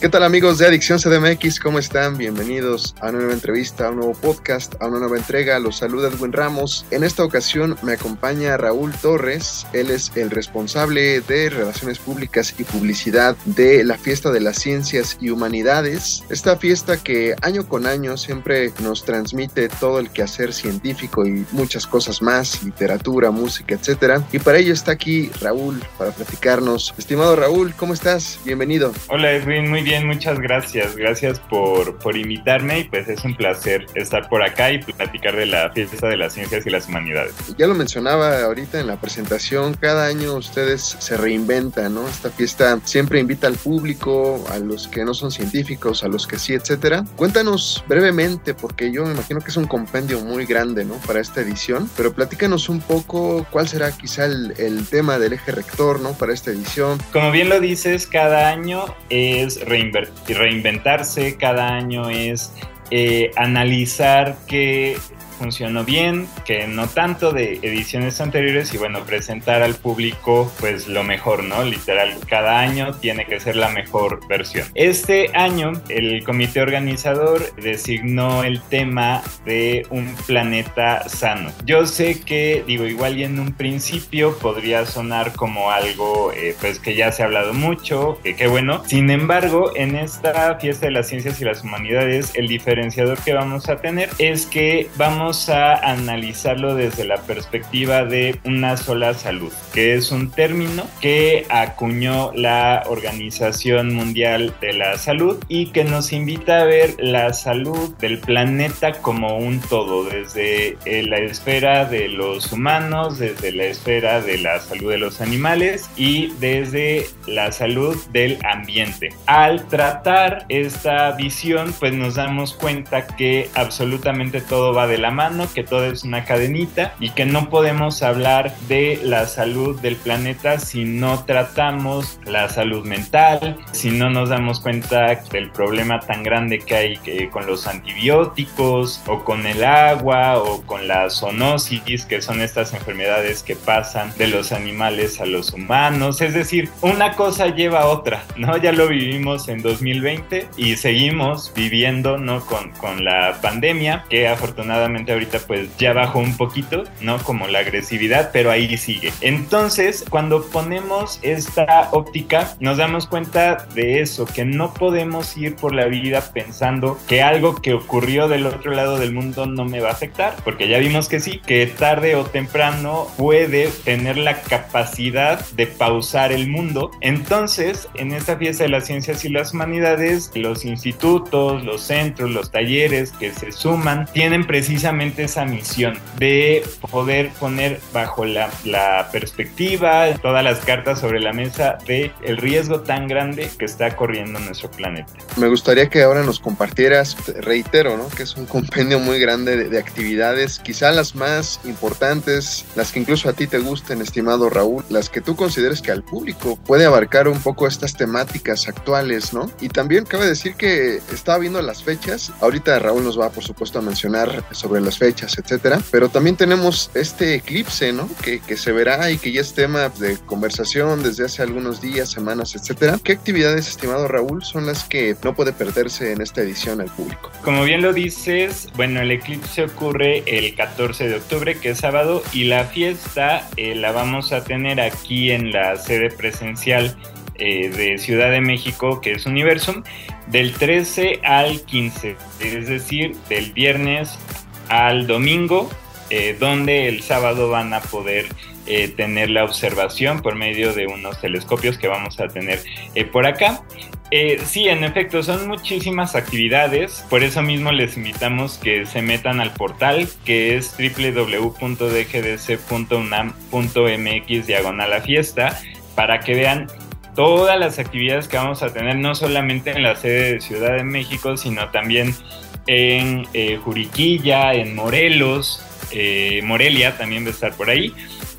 ¿Qué tal amigos de Adicción CDMX? ¿Cómo están? Bienvenidos a una nueva entrevista, a un nuevo podcast, a una nueva entrega. Los saluda Edwin Ramos. En esta ocasión me acompaña Raúl Torres. Él es el responsable de Relaciones Públicas y Publicidad de la Fiesta de las Ciencias y Humanidades. Esta fiesta que año con año siempre nos transmite todo el quehacer científico y muchas cosas más, literatura, música, etc. Y para ello está aquí Raúl para platicarnos. Estimado Raúl, ¿cómo estás? Bienvenido. Hola Edwin, muy bien, muchas gracias. Gracias por, por invitarme y pues es un placer estar por acá y platicar de la fiesta de las ciencias y las humanidades. Ya lo mencionaba ahorita en la presentación, cada año ustedes se reinventan, ¿no? Esta fiesta siempre invita al público, a los que no son científicos, a los que sí, etcétera. Cuéntanos brevemente, porque yo me imagino que es un compendio muy grande, ¿no? Para esta edición, pero platícanos un poco cuál será quizá el, el tema del eje rector, ¿no? Para esta edición. Como bien lo dices, cada año es reinventarse, cada año es eh, analizar qué funcionó bien, que no tanto de ediciones anteriores y bueno, presentar al público pues lo mejor, ¿no? Literal, cada año tiene que ser la mejor versión. Este año el comité organizador designó el tema de un planeta sano. Yo sé que, digo, igual y en un principio podría sonar como algo eh, pues que ya se ha hablado mucho, que bueno. Sin embargo, en esta fiesta de las ciencias y las humanidades, el diferenciador que vamos a tener es que vamos a analizarlo desde la perspectiva de una sola salud, que es un término que acuñó la Organización Mundial de la Salud y que nos invita a ver la salud del planeta como un todo, desde eh, la esfera de los humanos, desde la esfera de la salud de los animales y desde la salud del ambiente. Al tratar esta visión, pues nos damos cuenta que absolutamente todo va de la mano, que todo es una cadenita y que no podemos hablar de la salud del planeta si no tratamos la salud mental, si no nos damos cuenta del problema tan grande que hay con los antibióticos o con el agua o con la zoonosis, que son estas enfermedades que pasan de los animales a los humanos. Es decir, una cosa lleva a otra, ¿no? Ya lo vivimos en 2020 y seguimos viviendo, ¿no? Con, con la pandemia, que afortunadamente ahorita pues ya bajó un poquito, ¿no? Como la agresividad, pero ahí sigue. Entonces, cuando ponemos esta óptica, nos damos cuenta de eso, que no podemos ir por la vida pensando que algo que ocurrió del otro lado del mundo no me va a afectar, porque ya vimos que sí, que tarde o temprano puede tener la capacidad de pausar el mundo. Entonces, en esta fiesta de las ciencias y las humanidades, los institutos, los centros, los talleres que se suman, tienen precisamente esa misión de poder poner bajo la, la perspectiva todas las cartas sobre la mesa de el riesgo tan grande que está corriendo nuestro planeta. Me gustaría que ahora nos compartieras, reitero, ¿no? que es un compendio muy grande de, de actividades, quizá las más importantes, las que incluso a ti te gusten, estimado Raúl, las que tú consideres que al público puede abarcar un poco estas temáticas actuales, ¿no? Y también cabe decir que estaba viendo las fechas, ahorita Raúl nos va por supuesto a mencionar sobre las fechas etcétera. Pero también tenemos este eclipse, ¿no? Que, que, se verá y que ya es tema de conversación desde hace algunos días, semanas, etcétera. ¿Qué actividades, estimado Raúl, son las que no puede perderse en esta edición al público? Como bien lo dices, bueno, el eclipse ocurre el 14 de octubre, que es sábado, y la fiesta eh, la vamos a tener aquí en la sede presencial eh, de Ciudad de México, que es Universum, del 13 al 15, es decir, del viernes al domingo, eh, donde el sábado van a poder eh, tener la observación por medio de unos telescopios que vamos a tener eh, por acá. sí, en efecto, son muchísimas actividades, por eso mismo les invitamos que se metan al portal que es www.dgdc.unam.mx diagonal a fiesta para que vean todas las actividades que vamos a tener, no solamente en la sede de Ciudad de México, sino también en eh, Juriquilla, en Morelos, eh, Morelia también va a estar por ahí.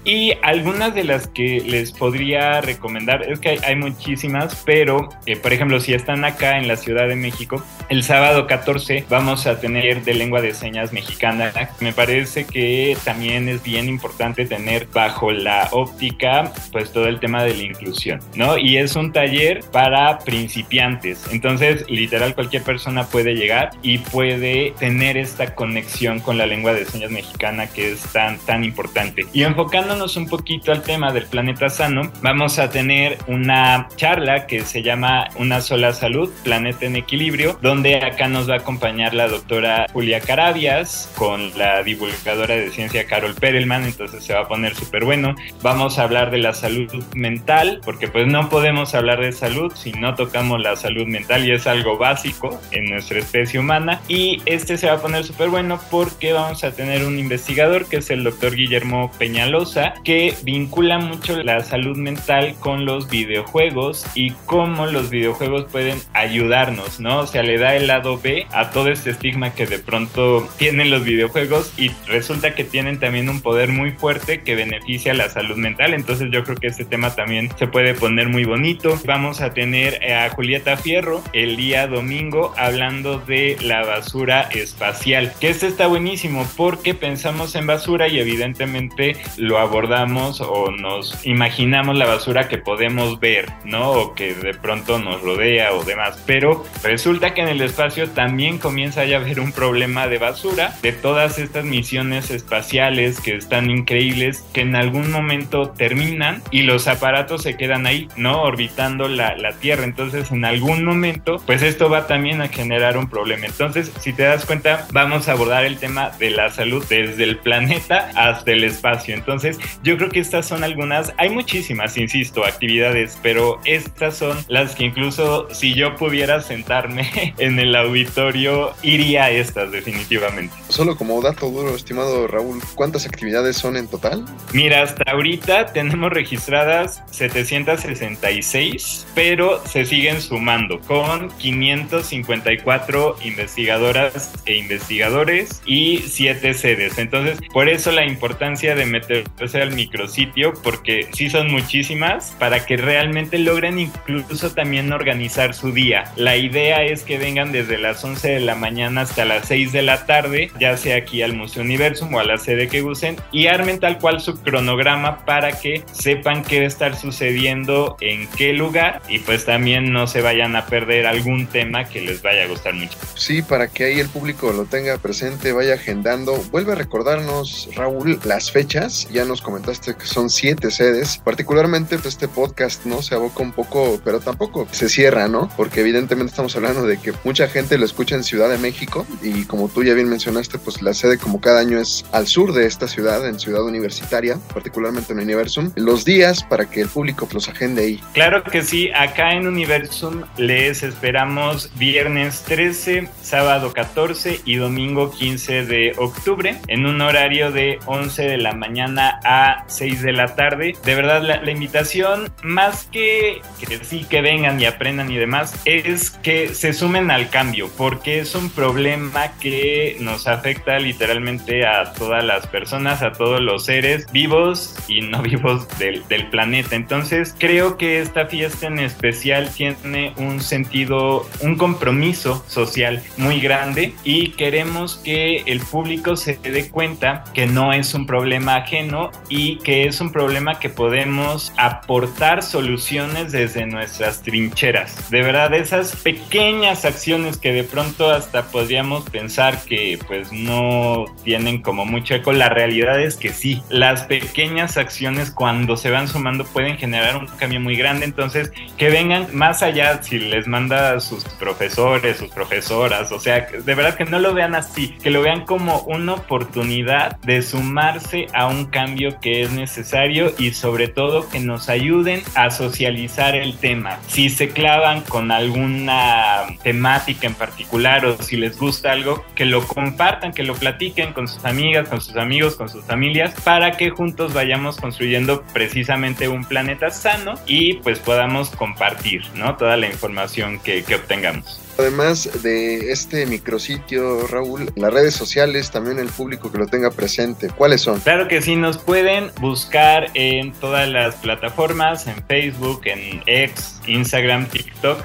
Y algunas de las que les podría recomendar, es que hay, muchísimas, pero eh, por ejemplo, si están acá en la Ciudad de México, el sábado 14 vamos a tener de lengua de señas mexicana. Me parece que también es bien importante tener bajo la óptica pues todo el tema de la inclusión, ¿no? Y es un taller para principiantes. Entonces, literal, cualquier persona puede llegar y puede tener esta conexión con la lengua de señas mexicana que es tan, tan importante. Y enfocando un poquito al tema del planeta sano, vamos a tener una charla que se llama Una sola salud, planeta en equilibrio, donde acá nos va a acompañar la doctora Julia Carabias con la divulgadora de ciencia Carol Perelman, entonces se va a poner súper bueno. Vamos a hablar de la salud mental, porque pues no podemos hablar de salud si no tocamos la salud mental y es algo básico en nuestra especie humana. Y este se va a poner súper bueno porque vamos a tener un investigador que es el doctor Guillermo Peñalosa que vincula mucho la salud mental con los videojuegos y cómo los videojuegos pueden ayudarnos, ¿no? O sea, le da el lado B a todo este estigma que de pronto tienen los videojuegos y resulta que tienen también un poder muy fuerte que beneficia la salud mental. Entonces yo creo que este tema también se puede poner muy bonito. Vamos a tener a Julieta Fierro el día domingo hablando de la basura espacial, que este está buenísimo porque pensamos en basura y evidentemente lo abordamos o nos imaginamos la basura que podemos ver, ¿no? O que de pronto nos rodea o demás. Pero resulta que en el espacio también comienza a haber un problema de basura, de todas estas misiones espaciales que están increíbles, que en algún momento terminan y los aparatos se quedan ahí, ¿no? Orbitando la, la Tierra. Entonces, en algún momento, pues esto va también a generar un problema. Entonces, si te das cuenta, vamos a abordar el tema de la salud desde el planeta hasta el espacio. Entonces, yo creo que estas son algunas, hay muchísimas, insisto, actividades, pero estas son las que incluso si yo pudiera sentarme en el auditorio, iría a estas definitivamente. Solo como dato duro, estimado Raúl, ¿cuántas actividades son en total? Mira, hasta ahorita tenemos registradas 766, pero se siguen sumando con 554 investigadoras e investigadores y 7 sedes. Entonces, por eso la importancia de meter sea el micrositio porque sí son muchísimas para que realmente logren incluso también organizar su día. La idea es que vengan desde las 11 de la mañana hasta las 6 de la tarde, ya sea aquí al Museo Universum o a la sede que usen, y armen tal cual su cronograma para que sepan qué va a estar sucediendo en qué lugar y pues también no se vayan a perder algún tema que les vaya a gustar mucho. Sí, para que ahí el público lo tenga presente, vaya agendando. Vuelve a recordarnos, Raúl, las fechas. Ya nos comentaste que son siete sedes. Particularmente, pues, este podcast, ¿no? Se aboca un poco, pero tampoco se cierra, ¿no? Porque evidentemente estamos hablando de que mucha gente lo escucha en Ciudad de México y como tú ya bien mencionaste, pues la sede como cada año es al sur de esta ciudad, en Ciudad Universitaria, particularmente en Universum. Los días para que el público los agende ahí. Claro que sí, acá en Universum les esperamos viernes 13, sábado 14 y domingo 15 de octubre en un horario de 11 de la mañana a 6 de la tarde. De verdad, la, invitación, más que, que sí que vengan y aprendan y demás, es que se sumen al cambio, porque es un problema que nos afecta literalmente a todas las personas, a todos los seres vivos y no vivos del, del planeta. Entonces, creo que esta fiesta en especial tiene un sentido, un compromiso social muy grande y queremos que el público se dé cuenta que no es un problema ajeno y que es un problema que podemos aportar soluciones desde nuestras trincheras. De verdad, esas pequeñas acciones que de pronto hasta podríamos pensar que pues no tienen como mucho eco, la realidad es que sí, las pequeñas acciones cuando se van sumando pueden generar un cambio muy grande, entonces que vengan más allá si les manda sus profesores, sus profesoras, o sea, de verdad que no lo vean así, que lo vean como una oportunidad de sumarse a un cambio que es necesario y sobre todo que nos ayuden a socializar el tema. Si se clavan con alguna temática en particular o si les gusta algo, que lo compartan compartan, que lo platiquen con sus amigas, con sus amigos, con sus familias, para que juntos vayamos construyendo precisamente un planeta sano y pues podamos compartir, ¿no? Toda la información que, que obtengamos. Además de este micrositio, Raúl, las redes sociales, también el público que lo tenga presente, ¿cuáles son? Claro que sí, nos pueden buscar en todas las plataformas, en Facebook, en X, Instagram, TikTok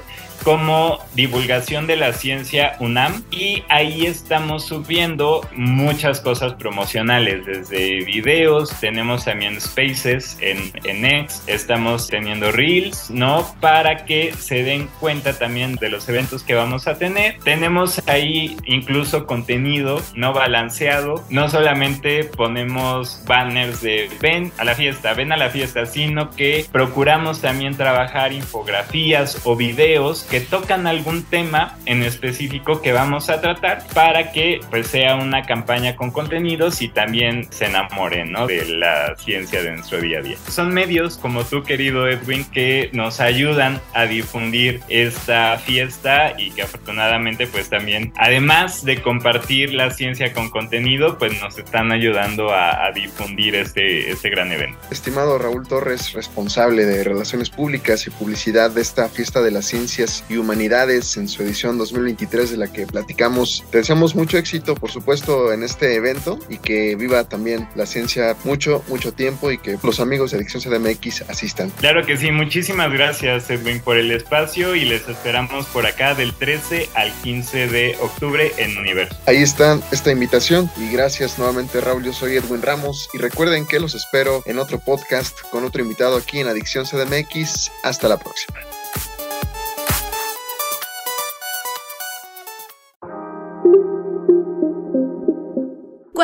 como divulgación de la ciencia UNAM y ahí estamos subiendo muchas cosas promocionales, desde videos, tenemos también spaces en, en X, estamos teniendo reels, ¿no? Para que se den cuenta también de los eventos que vamos a tener. Tenemos ahí incluso contenido no balanceado, no solamente ponemos banners de ven a la fiesta, ven a la fiesta, sino que procuramos también trabajar infografías o videos que tocan algún tema en específico que vamos a tratar para que pues sea una campaña con contenidos y también se enamoren ¿no? de la ciencia de nuestro día a día. Son medios como tú querido Edwin que nos ayudan a difundir esta fiesta y que afortunadamente pues también además de compartir la ciencia con contenido pues nos están ayudando a, a difundir este, este gran evento. Estimado Raúl Torres, responsable de Relaciones Públicas y Publicidad de esta fiesta de las ciencias y Humanidades en su edición 2023 de la que platicamos. Te deseamos mucho éxito, por supuesto, en este evento y que viva también la ciencia mucho, mucho tiempo y que los amigos de Adicción CDMX asistan. Claro que sí, muchísimas gracias Edwin por el espacio y les esperamos por acá del 13 al 15 de octubre en Universo. Ahí está esta invitación y gracias nuevamente Raúl, yo soy Edwin Ramos y recuerden que los espero en otro podcast con otro invitado aquí en Adicción CDMX. Hasta la próxima.